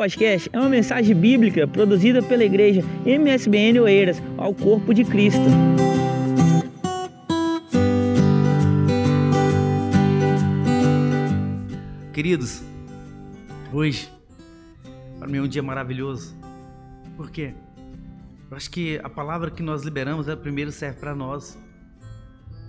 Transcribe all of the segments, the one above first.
podcast é uma mensagem bíblica produzida pela igreja MSBN Oeiras ao corpo de Cristo. Queridos, hoje para mim é um dia maravilhoso. Por quê? Eu acho que a palavra que nós liberamos, ela primeiro serve para nós.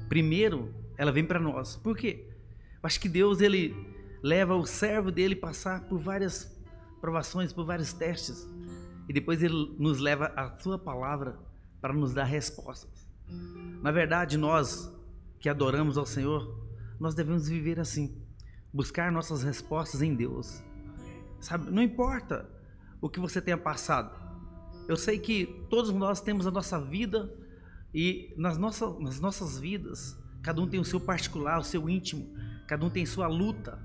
Primeiro, ela vem para nós. Por quê? Eu acho que Deus ele leva o servo dele passar por várias provações, por vários testes. E depois ele nos leva a sua palavra para nos dar respostas. Na verdade, nós que adoramos ao Senhor, nós devemos viver assim, buscar nossas respostas em Deus. Sabe, não importa o que você tenha passado. Eu sei que todos nós temos a nossa vida e nas nossas, nas nossas vidas, cada um tem o seu particular, o seu íntimo, cada um tem sua luta,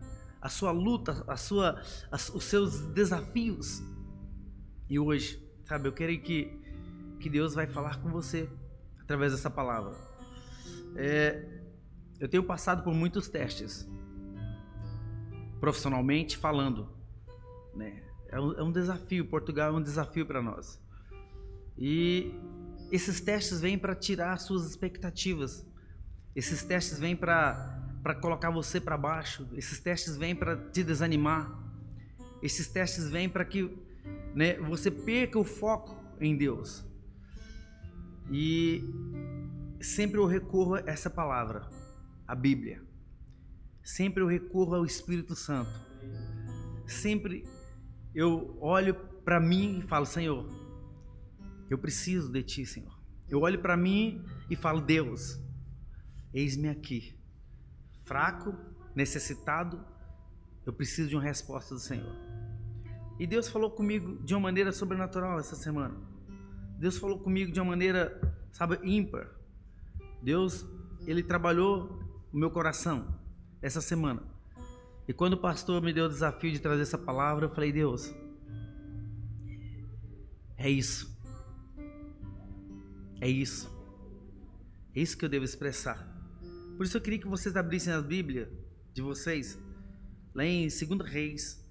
a sua luta, a sua, os seus desafios. E hoje, sabe, eu quero que, que Deus vai falar com você através dessa palavra. É, eu tenho passado por muitos testes, profissionalmente falando, né? É um, é um desafio, Portugal é um desafio para nós. E esses testes vêm para tirar suas expectativas. Esses testes vêm para para colocar você para baixo. Esses testes vêm para te desanimar. Esses testes vêm para que né, você perca o foco em Deus. E sempre eu recorro a essa palavra, a Bíblia. Sempre eu recorro ao Espírito Santo. Sempre eu olho para mim e falo: Senhor, eu preciso de Ti, Senhor. Eu olho para mim e falo: Deus, eis-me aqui fraco, necessitado, eu preciso de uma resposta do Senhor. E Deus falou comigo de uma maneira sobrenatural essa semana. Deus falou comigo de uma maneira, sabe, ímpar. Deus, ele trabalhou o meu coração essa semana. E quando o pastor me deu o desafio de trazer essa palavra, eu falei: Deus, é isso. É isso. É isso que eu devo expressar. Por isso eu queria que vocês abrissem a Bíblia de vocês, lá em 2 Reis,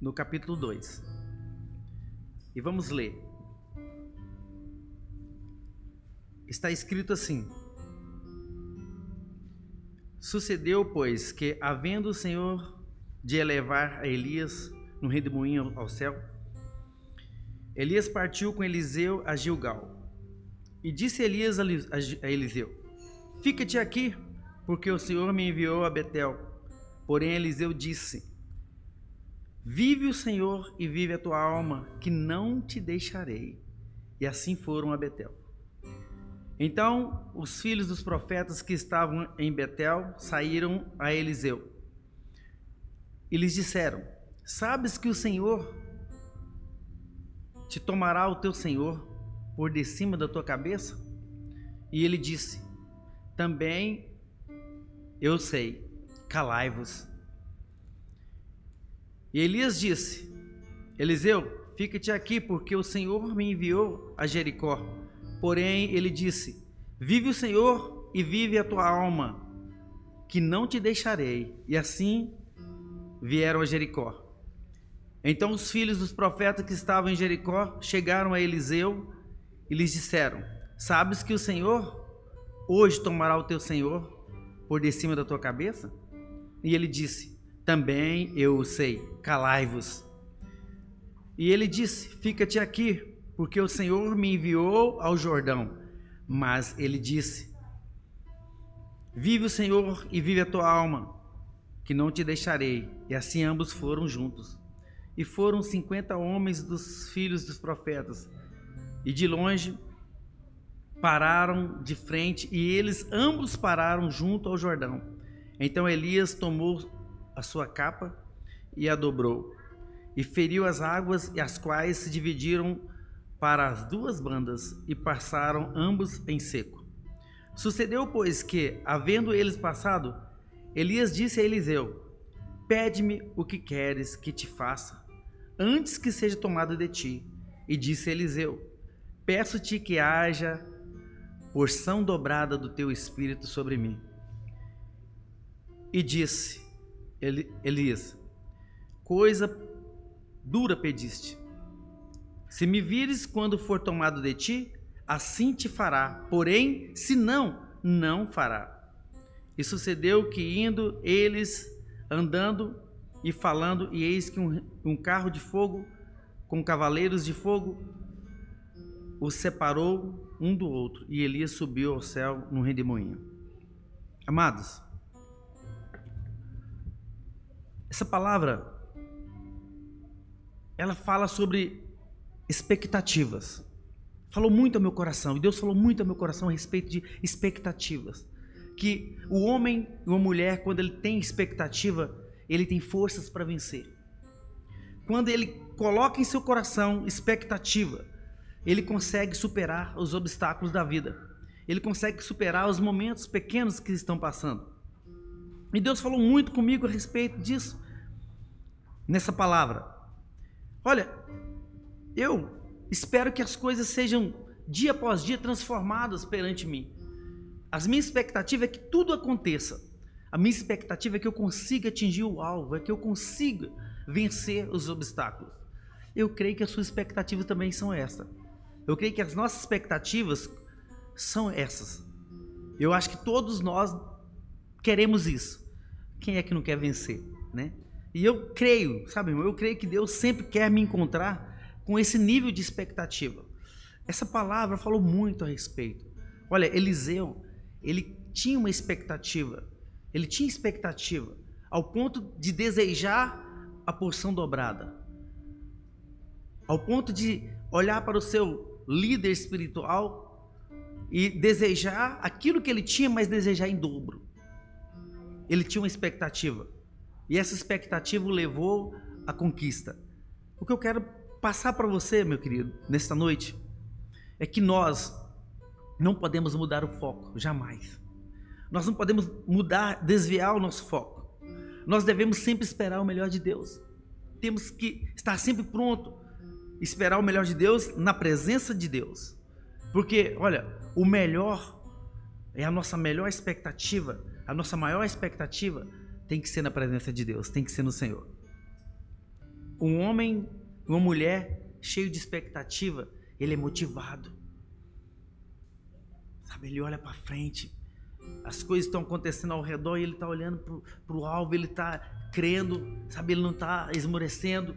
no capítulo 2. E vamos ler. Está escrito assim: Sucedeu, pois, que, havendo o Senhor de elevar a Elias no redemoinho ao céu, Elias partiu com Eliseu a Gilgal. E disse Elias a Eliseu: Fica-te aqui, porque o Senhor me enviou a Betel. Porém, Eliseu disse: Vive o Senhor e vive a tua alma, que não te deixarei. E assim foram a Betel. Então, os filhos dos profetas que estavam em Betel saíram a Eliseu e lhes disseram: Sabes que o Senhor te tomará o teu senhor por de cima da tua cabeça? E ele disse: também eu sei, calai-vos. E Elias disse: Eliseu, fica-te aqui, porque o Senhor me enviou a Jericó. Porém, ele disse: Vive o Senhor e vive a tua alma, que não te deixarei. E assim vieram a Jericó. Então os filhos dos profetas que estavam em Jericó chegaram a Eliseu e lhes disseram: Sabes que o Senhor Hoje tomará o teu Senhor por de cima da tua cabeça? E ele disse: Também eu sei, calai-vos. E ele disse: Fica-te aqui, porque o Senhor me enviou ao Jordão. Mas ele disse: Vive o Senhor e vive a tua alma, que não te deixarei. E assim ambos foram juntos. E foram cinquenta homens dos filhos dos profetas. E de longe pararam de frente e eles ambos pararam junto ao Jordão. Então Elias tomou a sua capa e a dobrou, e feriu as águas, e as quais se dividiram para as duas bandas, e passaram ambos em seco. Sucedeu, pois, que, havendo eles passado, Elias disse a Eliseu: Pede-me o que queres que te faça, antes que seja tomado de ti. E disse Eliseu: Peço-te que haja porção dobrada do teu espírito sobre mim. E disse Elias: Coisa dura pediste. Se me vires quando for tomado de ti, assim te fará. Porém, se não, não fará. E sucedeu que indo eles andando e falando, e eis que um, um carro de fogo com cavaleiros de fogo os separou um do outro, e Elias subiu ao céu num redemoinho. Amados, essa palavra ela fala sobre expectativas. Falou muito ao meu coração, e Deus falou muito ao meu coração a respeito de expectativas. Que o homem e uma mulher, quando ele tem expectativa, ele tem forças para vencer. Quando ele coloca em seu coração expectativa, ele consegue superar os obstáculos da vida. Ele consegue superar os momentos pequenos que estão passando. E Deus falou muito comigo a respeito disso nessa palavra. Olha, eu espero que as coisas sejam dia após dia transformadas perante mim. As minha expectativa é que tudo aconteça. A minha expectativa é que eu consiga atingir o alvo, é que eu consiga vencer os obstáculos. Eu creio que as suas expectativas também são essas. Eu creio que as nossas expectativas são essas. Eu acho que todos nós queremos isso. Quem é que não quer vencer, né? E eu creio, sabe, irmão, eu creio que Deus sempre quer me encontrar com esse nível de expectativa. Essa palavra falou muito a respeito. Olha, Eliseu, ele tinha uma expectativa. Ele tinha expectativa ao ponto de desejar a porção dobrada. Ao ponto de olhar para o seu líder espiritual e desejar aquilo que ele tinha, mas desejar em dobro. Ele tinha uma expectativa. E essa expectativa o levou à conquista. O que eu quero passar para você, meu querido, nesta noite, é que nós não podemos mudar o foco, jamais. Nós não podemos mudar, desviar o nosso foco. Nós devemos sempre esperar o melhor de Deus. Temos que estar sempre pronto esperar o melhor de Deus na presença de Deus. Porque, olha, o melhor é a nossa melhor expectativa, a nossa maior expectativa tem que ser na presença de Deus, tem que ser no Senhor. Um homem, uma mulher cheio de expectativa, ele é motivado. Sabe, ele olha para frente, as coisas estão acontecendo ao redor e ele está olhando para o alvo, ele está crendo, sabe, ele não está esmorecendo.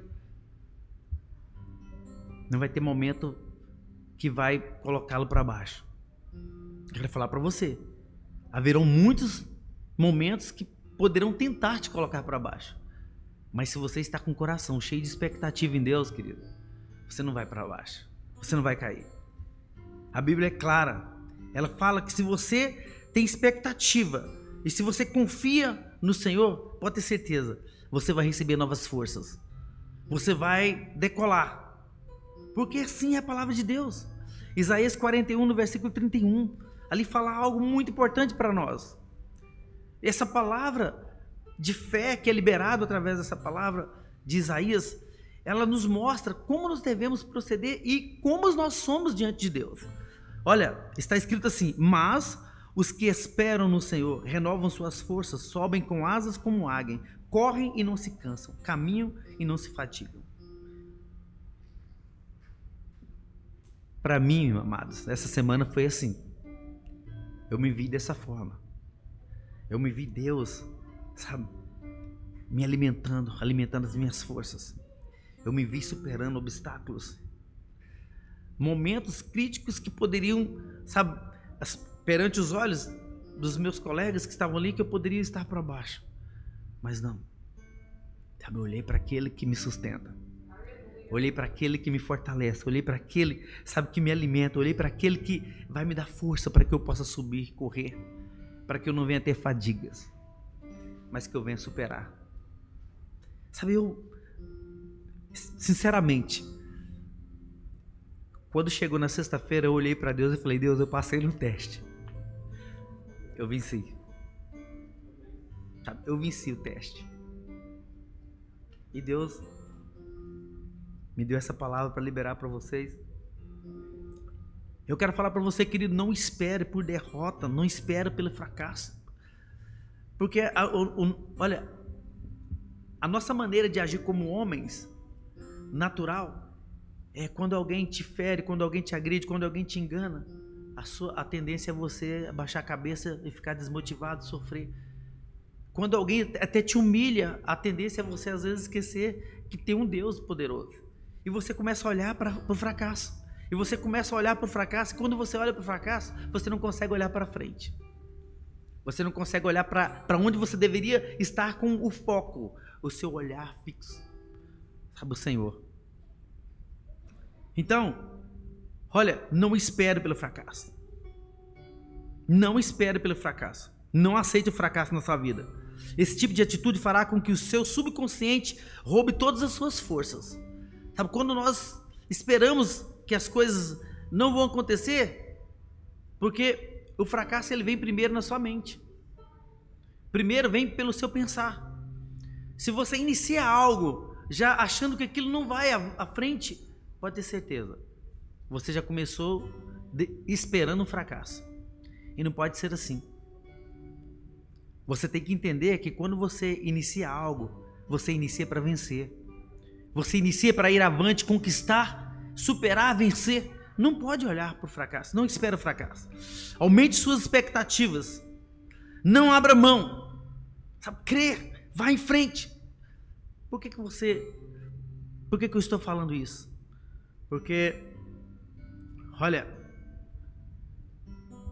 Não vai ter momento que vai colocá-lo para baixo. Eu quero falar para você. Haverão muitos momentos que poderão tentar te colocar para baixo. Mas se você está com o coração cheio de expectativa em Deus, querido, você não vai para baixo. Você não vai cair. A Bíblia é clara. Ela fala que se você tem expectativa e se você confia no Senhor, pode ter certeza, você vai receber novas forças. Você vai decolar. Porque assim é a palavra de Deus. Isaías 41, no versículo 31, ali fala algo muito importante para nós. Essa palavra de fé que é liberado através dessa palavra de Isaías, ela nos mostra como nós devemos proceder e como nós somos diante de Deus. Olha, está escrito assim: Mas os que esperam no Senhor renovam suas forças, sobem com asas como águia, correm e não se cansam, caminham e não se fatigam. Para mim, amados, essa semana foi assim. Eu me vi dessa forma. Eu me vi Deus, sabe, me alimentando, alimentando as minhas forças. Eu me vi superando obstáculos. Momentos críticos que poderiam, sabe, perante os olhos dos meus colegas que estavam ali, que eu poderia estar para baixo. Mas não. Sabe, eu olhei para aquele que me sustenta olhei para aquele que me fortalece, olhei para aquele, sabe, que me alimenta, olhei para aquele que vai me dar força para que eu possa subir, correr, para que eu não venha ter fadigas, mas que eu venha superar. Sabe, eu, sinceramente, quando chegou na sexta-feira, eu olhei para Deus e falei: Deus, eu passei no teste. Eu venci. Eu venci o teste. E Deus me deu essa palavra para liberar para vocês. Eu quero falar para você, querido, não espere por derrota, não espere pelo fracasso. Porque, a, o, o, olha, a nossa maneira de agir como homens natural é quando alguém te fere, quando alguém te agride, quando alguém te engana, a, sua, a tendência é você baixar a cabeça e ficar desmotivado, sofrer. Quando alguém até te humilha, a tendência é você às vezes esquecer que tem um Deus poderoso. E você começa a olhar para o fracasso. E você começa a olhar para o fracasso. E quando você olha para o fracasso, você não consegue olhar para frente. Você não consegue olhar para onde você deveria estar com o foco, o seu olhar fixo. Sabe o Senhor? Então, olha, não espere pelo fracasso. Não espere pelo fracasso. Não aceite o fracasso na sua vida. Esse tipo de atitude fará com que o seu subconsciente roube todas as suas forças. Sabe, quando nós esperamos que as coisas não vão acontecer, porque o fracasso ele vem primeiro na sua mente. Primeiro vem pelo seu pensar. Se você inicia algo já achando que aquilo não vai à frente, pode ter certeza. Você já começou de, esperando um fracasso. E não pode ser assim. Você tem que entender que quando você inicia algo, você inicia para vencer. Você inicia para ir avante, conquistar, superar, vencer. Não pode olhar para o fracasso. Não espera o fracasso. Aumente suas expectativas. Não abra mão. Sabe, crer. Vá em frente. Por que, que você. Por que, que eu estou falando isso? Porque, olha,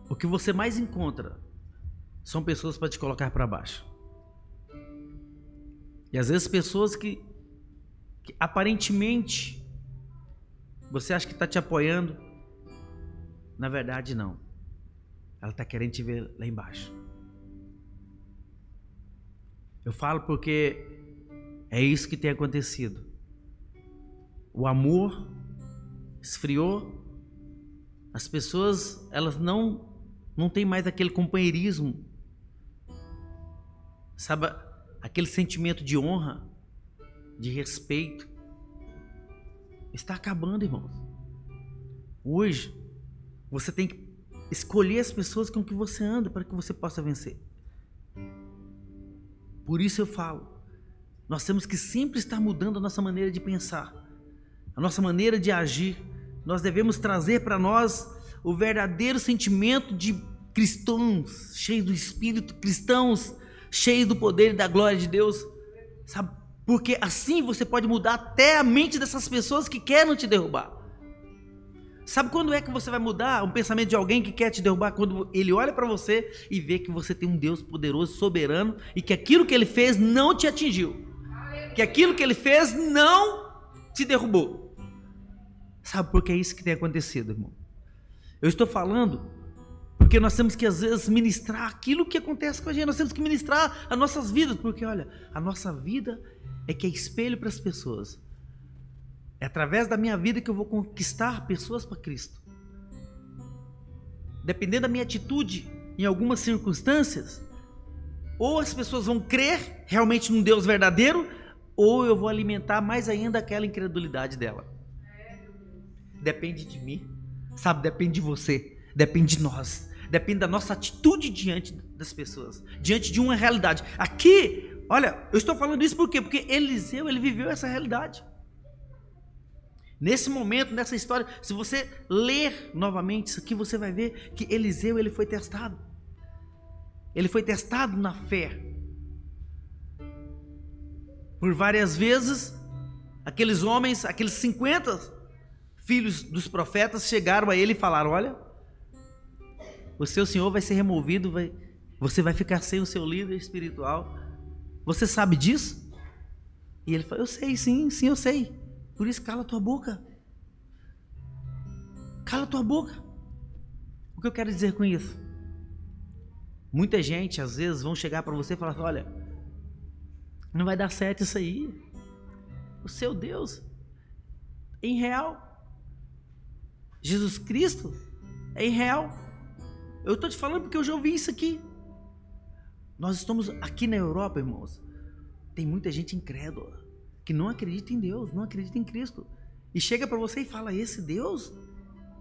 o que você mais encontra são pessoas para te colocar para baixo. E às vezes pessoas que, que aparentemente você acha que está te apoiando, na verdade não. Ela está querendo te ver lá embaixo. Eu falo porque é isso que tem acontecido. O amor esfriou. As pessoas, elas não não tem mais aquele companheirismo. Sabe, aquele sentimento de honra, de respeito. Está acabando, irmãos. Hoje, você tem que escolher as pessoas com que você anda para que você possa vencer. Por isso eu falo, nós temos que sempre estar mudando a nossa maneira de pensar, a nossa maneira de agir. Nós devemos trazer para nós o verdadeiro sentimento de cristãos, cheios do Espírito, cristãos cheios do poder e da glória de Deus, sabe? Porque assim você pode mudar até a mente dessas pessoas que querem te derrubar. Sabe quando é que você vai mudar um pensamento de alguém que quer te derrubar? Quando ele olha para você e vê que você tem um Deus poderoso, soberano e que aquilo que ele fez não te atingiu. Que aquilo que ele fez não te derrubou. Sabe por que é isso que tem acontecido, irmão? Eu estou falando porque nós temos que às vezes ministrar aquilo que acontece com a gente, nós temos que ministrar as nossas vidas, porque olha, a nossa vida é que é espelho para as pessoas. É através da minha vida que eu vou conquistar pessoas para Cristo. Dependendo da minha atitude em algumas circunstâncias, ou as pessoas vão crer realmente num Deus verdadeiro, ou eu vou alimentar mais ainda aquela incredulidade dela. Depende de mim, sabe? Depende de você, depende de nós, depende da nossa atitude diante das pessoas, diante de uma realidade. Aqui, olha, eu estou falando isso por quê? Porque Eliseu, ele viveu essa realidade. Nesse momento, nessa história, se você ler novamente isso aqui, você vai ver que Eliseu ele foi testado. Ele foi testado na fé. Por várias vezes, aqueles homens, aqueles 50 filhos dos profetas chegaram a ele e falaram: Olha, o seu senhor vai ser removido, vai, você vai ficar sem o seu líder espiritual. Você sabe disso? E ele falou: Eu sei, sim, sim, eu sei. Por isso, cala tua boca. Cala tua boca. O que eu quero dizer com isso? Muita gente, às vezes, vão chegar para você e falar: Olha, não vai dar certo isso aí. O seu Deus, em real, Jesus Cristo, é em real. Eu estou te falando porque eu já ouvi isso aqui. Nós estamos aqui na Europa, irmãos. Tem muita gente incrédula que não acredita em Deus, não acredita em Cristo. E chega para você e fala: Esse Deus?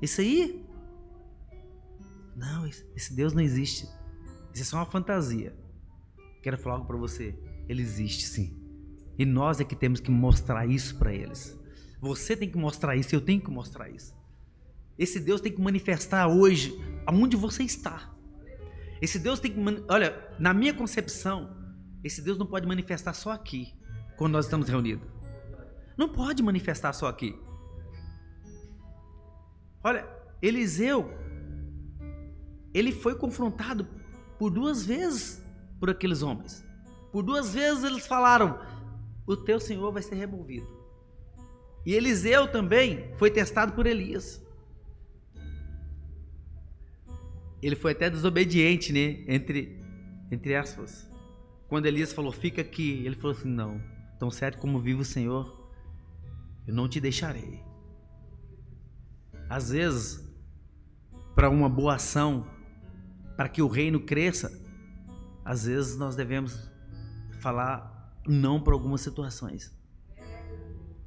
Esse aí? Não, esse Deus não existe. Isso é só uma fantasia. Quero falar algo para você. Ele existe sim. E nós é que temos que mostrar isso para eles. Você tem que mostrar isso, eu tenho que mostrar isso. Esse Deus tem que manifestar hoje aonde você está. Esse Deus tem que, olha, na minha concepção, esse Deus não pode manifestar só aqui, quando nós estamos reunidos. Não pode manifestar só aqui. Olha, Eliseu, ele foi confrontado por duas vezes por aqueles homens. Por duas vezes eles falaram: O teu senhor vai ser removido. E Eliseu também foi testado por Elias. Ele foi até desobediente, né? Entre, entre aspas. Quando Elias falou, fica aqui, ele falou assim: Não, tão certo como vive o Senhor, eu não te deixarei. Às vezes, para uma boa ação, para que o reino cresça, às vezes nós devemos falar não para algumas situações.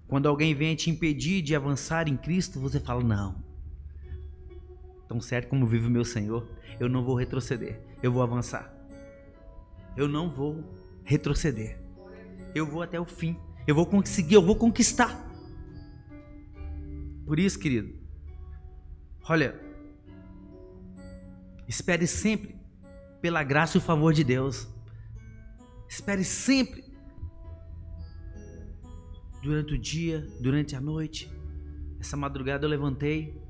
Quando alguém vem te impedir de avançar em Cristo, você fala não. Tão certo como vive o meu Senhor, eu não vou retroceder, eu vou avançar. Eu não vou retroceder. Eu vou até o fim. Eu vou conseguir, eu vou conquistar. Por isso, querido, olha, espere sempre pela graça e o favor de Deus. Espere sempre. Durante o dia, durante a noite. Essa madrugada eu levantei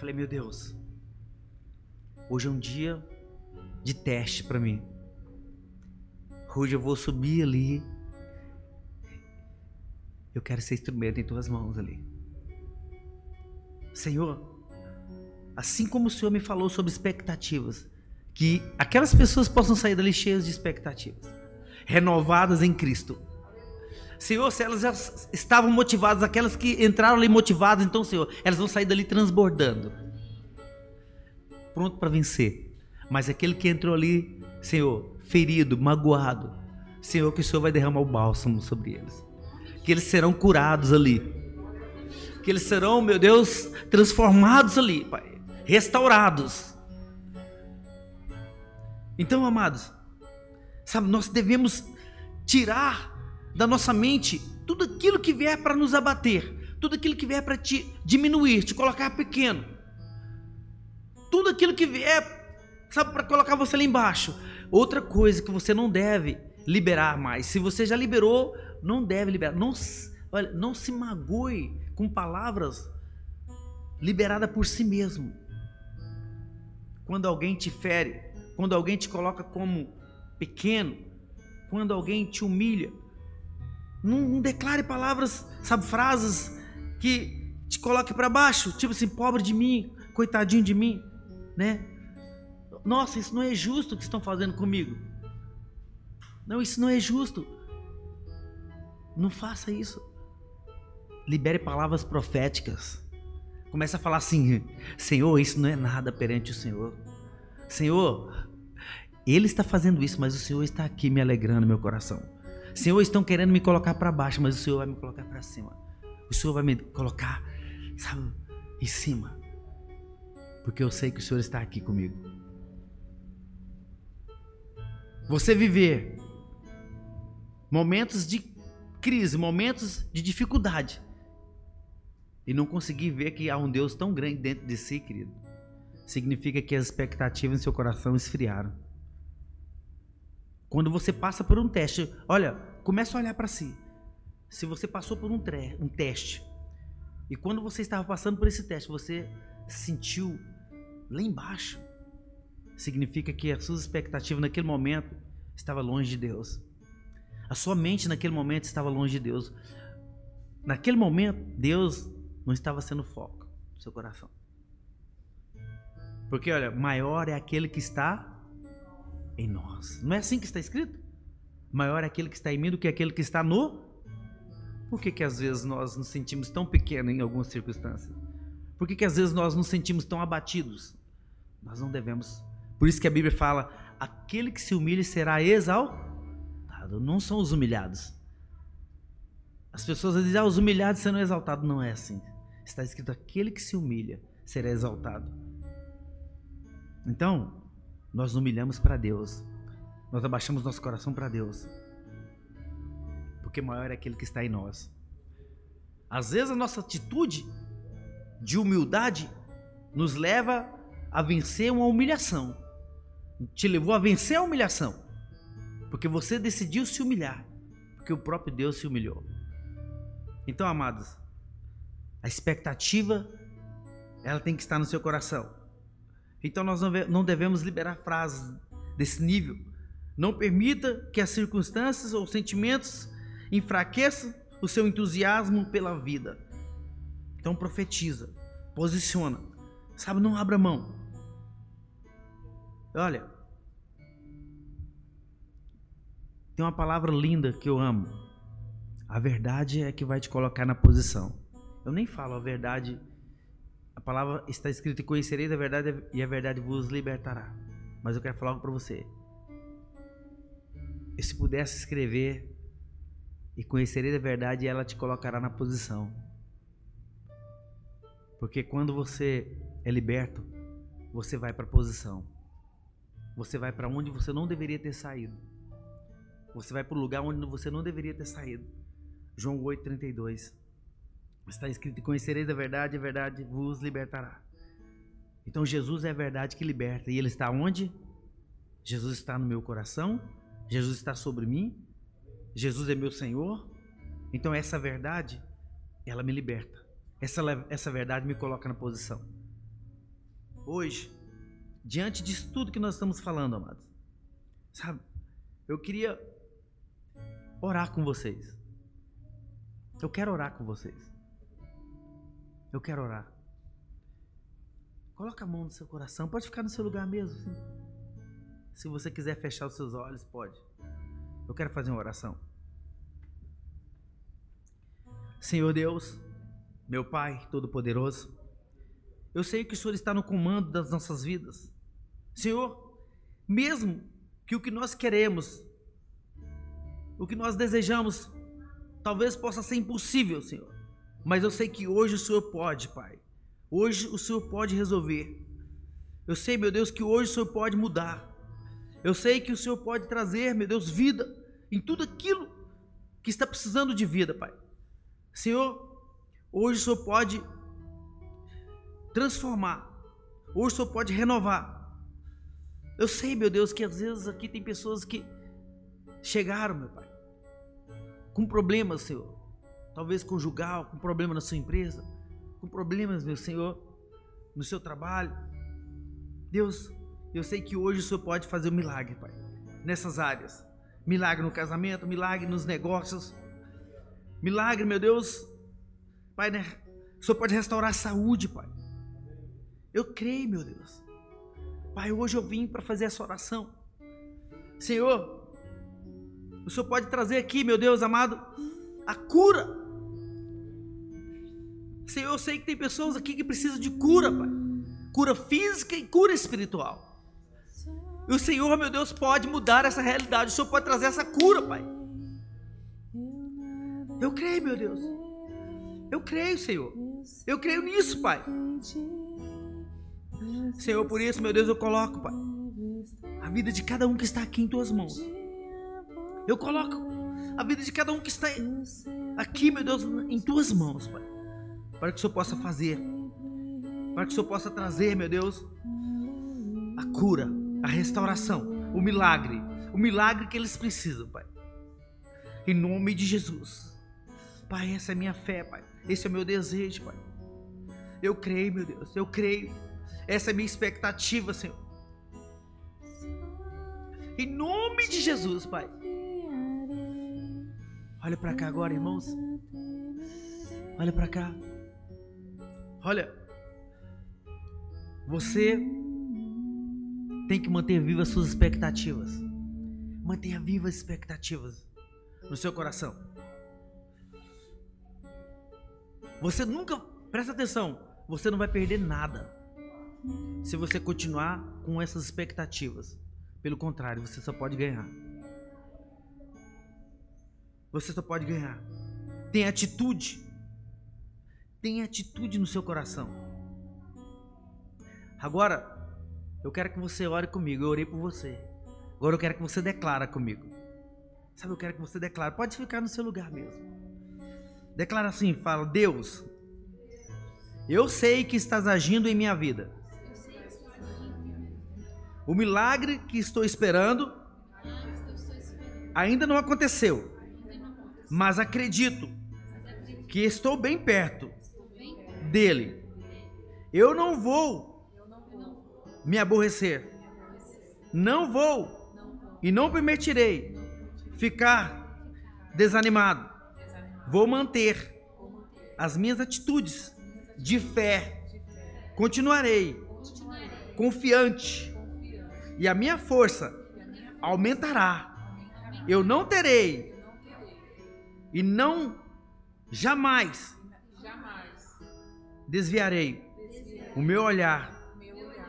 falei: Meu Deus, hoje é um dia de teste para mim. Hoje eu vou subir ali. Eu quero ser instrumento em tuas mãos ali. Senhor, assim como o Senhor me falou sobre expectativas, que aquelas pessoas possam sair dali cheias de expectativas, renovadas em Cristo. Senhor, se elas estavam motivadas, aquelas que entraram ali motivadas, então, Senhor, elas vão sair dali transbordando, pronto para vencer. Mas aquele que entrou ali, Senhor, ferido, magoado, Senhor, que o Senhor vai derramar o bálsamo sobre eles, que eles serão curados ali, que eles serão, meu Deus, transformados ali, Pai, restaurados. Então, amados, sabe, nós devemos tirar da nossa mente tudo aquilo que vier para nos abater, tudo aquilo que vier para te diminuir, te colocar pequeno, tudo aquilo que vier, sabe, para colocar você lá embaixo. Outra coisa que você não deve liberar mais, se você já liberou, não deve liberar. Não, olha, não se magoe com palavras liberadas por si mesmo. Quando alguém te fere, quando alguém te coloca como pequeno, quando alguém te humilha. Não, não declare palavras, sabe, frases que te coloque para baixo, tipo assim, pobre de mim, coitadinho de mim, né? Nossa, isso não é justo o que estão fazendo comigo. Não, isso não é justo. Não faça isso. Libere palavras proféticas. Começa a falar assim: Senhor, isso não é nada perante o Senhor. Senhor, ele está fazendo isso, mas o Senhor está aqui me alegrando meu coração. Senhor, estão querendo me colocar para baixo, mas o Senhor vai me colocar para cima. O Senhor vai me colocar, sabe, em cima. Porque eu sei que o Senhor está aqui comigo. Você viver momentos de crise, momentos de dificuldade, e não conseguir ver que há um Deus tão grande dentro de si, querido, significa que as expectativas em seu coração esfriaram. Quando você passa por um teste, olha, começa a olhar para si. Se você passou por um, tre um teste, e quando você estava passando por esse teste, você sentiu lá embaixo, significa que as suas expectativas naquele momento estava longe de Deus. A sua mente naquele momento estava longe de Deus. Naquele momento, Deus não estava sendo foco do seu coração. Porque, olha, maior é aquele que está em nós. Não é assim que está escrito? Maior é aquele que está em mim do que aquele que está no. Por que, que às vezes nós nos sentimos tão pequenos em algumas circunstâncias? Por que, que às vezes nós nos sentimos tão abatidos? Nós não devemos. Por isso que a Bíblia fala: aquele que se humilha será exaltado. Não são os humilhados. As pessoas dizem, ah, os humilhados serão exaltados. Não é assim. Está escrito: aquele que se humilha será exaltado. Então, nós humilhamos para Deus. Nós abaixamos nosso coração para Deus. Porque maior é aquele que está em nós. Às vezes a nossa atitude de humildade nos leva a vencer uma humilhação. Te levou a vencer a humilhação. Porque você decidiu se humilhar. Porque o próprio Deus se humilhou. Então, amados, a expectativa ela tem que estar no seu coração. Então nós não devemos liberar frases desse nível. Não permita que as circunstâncias ou sentimentos enfraqueçam o seu entusiasmo pela vida. Então profetiza, posiciona. Sabe, não abra mão. Olha, tem uma palavra linda que eu amo. A verdade é que vai te colocar na posição. Eu nem falo a verdade. A palavra está escrita conhecereis a verdade e a verdade vos libertará. Mas eu quero falar algo para você. E se pudesse escrever e conhecereis a verdade, ela te colocará na posição. Porque quando você é liberto, você vai para a posição. Você vai para onde você não deveria ter saído. Você vai para o lugar onde você não deveria ter saído. João 8,32. Está escrito: Conhecereis a verdade, a verdade vos libertará. Então Jesus é a verdade que liberta. E Ele está onde? Jesus está no meu coração. Jesus está sobre mim. Jesus é meu Senhor. Então essa verdade, ela me liberta. Essa, essa verdade me coloca na posição. Hoje, diante disso tudo que nós estamos falando, amados, sabe, eu queria orar com vocês. Eu quero orar com vocês. Eu quero orar. Coloca a mão no seu coração. Pode ficar no seu lugar mesmo. Sim. Se você quiser fechar os seus olhos, pode. Eu quero fazer uma oração. Senhor Deus, meu Pai Todo-Poderoso, eu sei que o Senhor está no comando das nossas vidas. Senhor, mesmo que o que nós queremos, o que nós desejamos, talvez possa ser impossível, Senhor. Mas eu sei que hoje o Senhor pode, Pai. Hoje o Senhor pode resolver. Eu sei, meu Deus, que hoje o Senhor pode mudar. Eu sei que o Senhor pode trazer, meu Deus, vida em tudo aquilo que está precisando de vida, Pai. Senhor, hoje o Senhor pode transformar. Hoje o Senhor pode renovar. Eu sei, meu Deus, que às vezes aqui tem pessoas que chegaram, meu Pai, com problemas, Senhor. Talvez conjugal, com problema na sua empresa, com problemas, meu Senhor, no seu trabalho. Deus, eu sei que hoje o Senhor pode fazer um milagre, Pai, nessas áreas. Milagre no casamento, milagre nos negócios. Milagre, meu Deus. Pai, né? O Senhor pode restaurar a saúde, Pai. Eu creio, meu Deus. Pai, hoje eu vim para fazer essa oração. Senhor, o Senhor pode trazer aqui, meu Deus amado, a cura. Senhor, eu sei que tem pessoas aqui que precisam de cura, Pai. Cura física e cura espiritual. E o Senhor, meu Deus, pode mudar essa realidade. O Senhor pode trazer essa cura, Pai. Eu creio, meu Deus. Eu creio, Senhor. Eu creio nisso, Pai. Senhor, por isso, meu Deus, eu coloco, Pai, a vida de cada um que está aqui em tuas mãos. Eu coloco a vida de cada um que está aqui, meu Deus, em tuas mãos, Pai. Para que o Senhor possa fazer, para que o Senhor possa trazer, meu Deus, a cura a restauração, o milagre, o milagre que eles precisam, Pai. Em nome de Jesus. Pai, essa é a minha fé, Pai. Esse é o meu desejo, Pai. Eu creio, meu Deus, eu creio. Essa é a minha expectativa, Senhor. Em nome de Jesus, Pai. Olha para cá agora, irmãos. Olha para cá. Olha. Você tem que manter vivas suas expectativas. Mantenha vivas as expectativas no seu coração. Você nunca, presta atenção, você não vai perder nada se você continuar com essas expectativas. Pelo contrário, você só pode ganhar. Você só pode ganhar. Tem atitude. Tem atitude no seu coração. Agora, eu quero que você ore comigo. Eu orei por você. Agora eu quero que você declara comigo. Sabe, eu quero que você declare. Pode ficar no seu lugar mesmo. Declara assim, fala: Deus, eu sei que estás agindo em minha vida. O milagre que estou esperando ainda não aconteceu, mas acredito que estou bem perto dele. Eu não vou me aborrecer. Não vou e não permitirei ficar desanimado. Vou manter as minhas atitudes de fé. Continuarei confiante e a minha força aumentará. Eu não terei e não jamais desviarei o meu olhar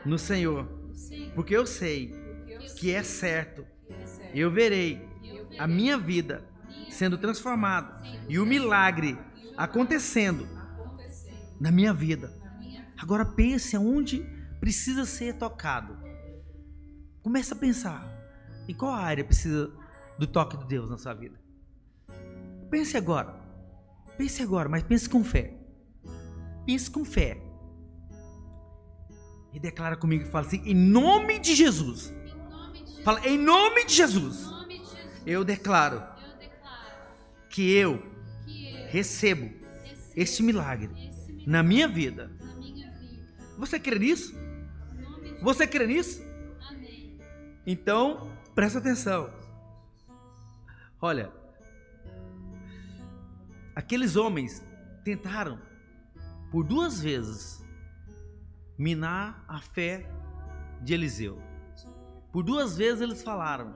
no Senhor, porque eu sei que é certo. Eu verei a minha vida sendo transformada e o milagre acontecendo na minha vida. Agora pense aonde precisa ser tocado. Começa a pensar em qual área precisa do toque de Deus na sua vida. Pense agora. Pense agora, mas pense com fé. Pense com fé. E declara comigo e fala assim: em nome de Jesus. Fala, em nome de Jesus. Eu declaro que eu recebo este milagre na minha vida. Você crê nisso? Você crê nisso? Então, presta atenção. Olha, aqueles homens tentaram por duas vezes minar a fé de Eliseu. Por duas vezes eles falaram,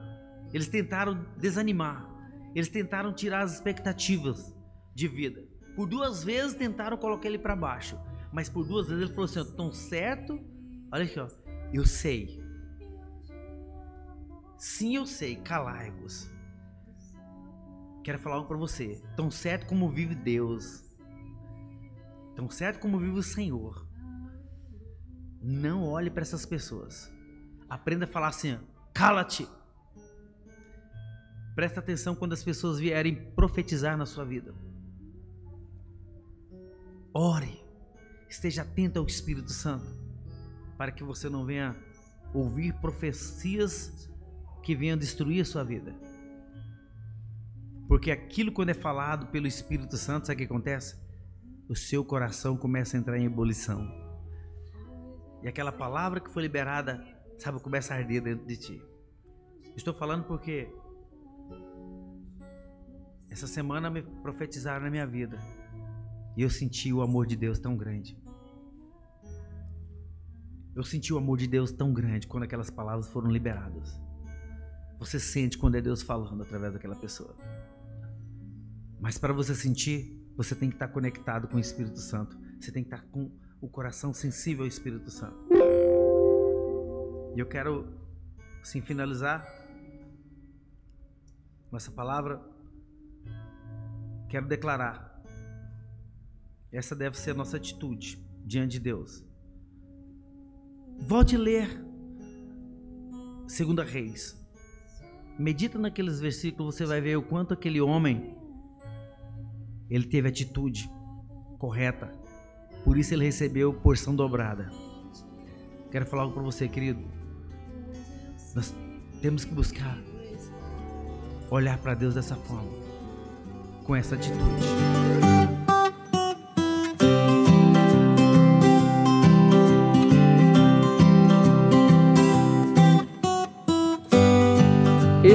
eles tentaram desanimar, eles tentaram tirar as expectativas de vida. Por duas vezes tentaram colocar ele para baixo, mas por duas vezes ele falou assim: "Tão certo? Olha aqui, ó. Eu sei. Sim, eu sei. Calai-vos. Quero falar algo para você. Tão certo como vive Deus, tão certo como vive o Senhor. Não olhe para essas pessoas. Aprenda a falar assim: cala-te. Presta atenção quando as pessoas vierem profetizar na sua vida. Ore, esteja atento ao Espírito Santo, para que você não venha ouvir profecias que venham destruir a sua vida. Porque aquilo, quando é falado pelo Espírito Santo, sabe o que acontece? O seu coração começa a entrar em ebulição. E aquela palavra que foi liberada, sabe, começa a arder dentro de ti. Estou falando porque essa semana me profetizaram na minha vida. E eu senti o amor de Deus tão grande. Eu senti o amor de Deus tão grande quando aquelas palavras foram liberadas. Você sente quando é Deus falando através daquela pessoa. Mas para você sentir, você tem que estar conectado com o Espírito Santo. Você tem que estar com o coração sensível ao Espírito Santo. E eu quero, assim, finalizar com essa palavra. Quero declarar essa deve ser a nossa atitude diante de Deus. Volte a ler Segunda Reis. Medita naqueles versículos, você vai ver o quanto aquele homem ele teve atitude correta. Por isso ele recebeu porção dobrada. Quero falar algo para você, querido. Nós temos que buscar olhar para Deus dessa forma, com essa atitude.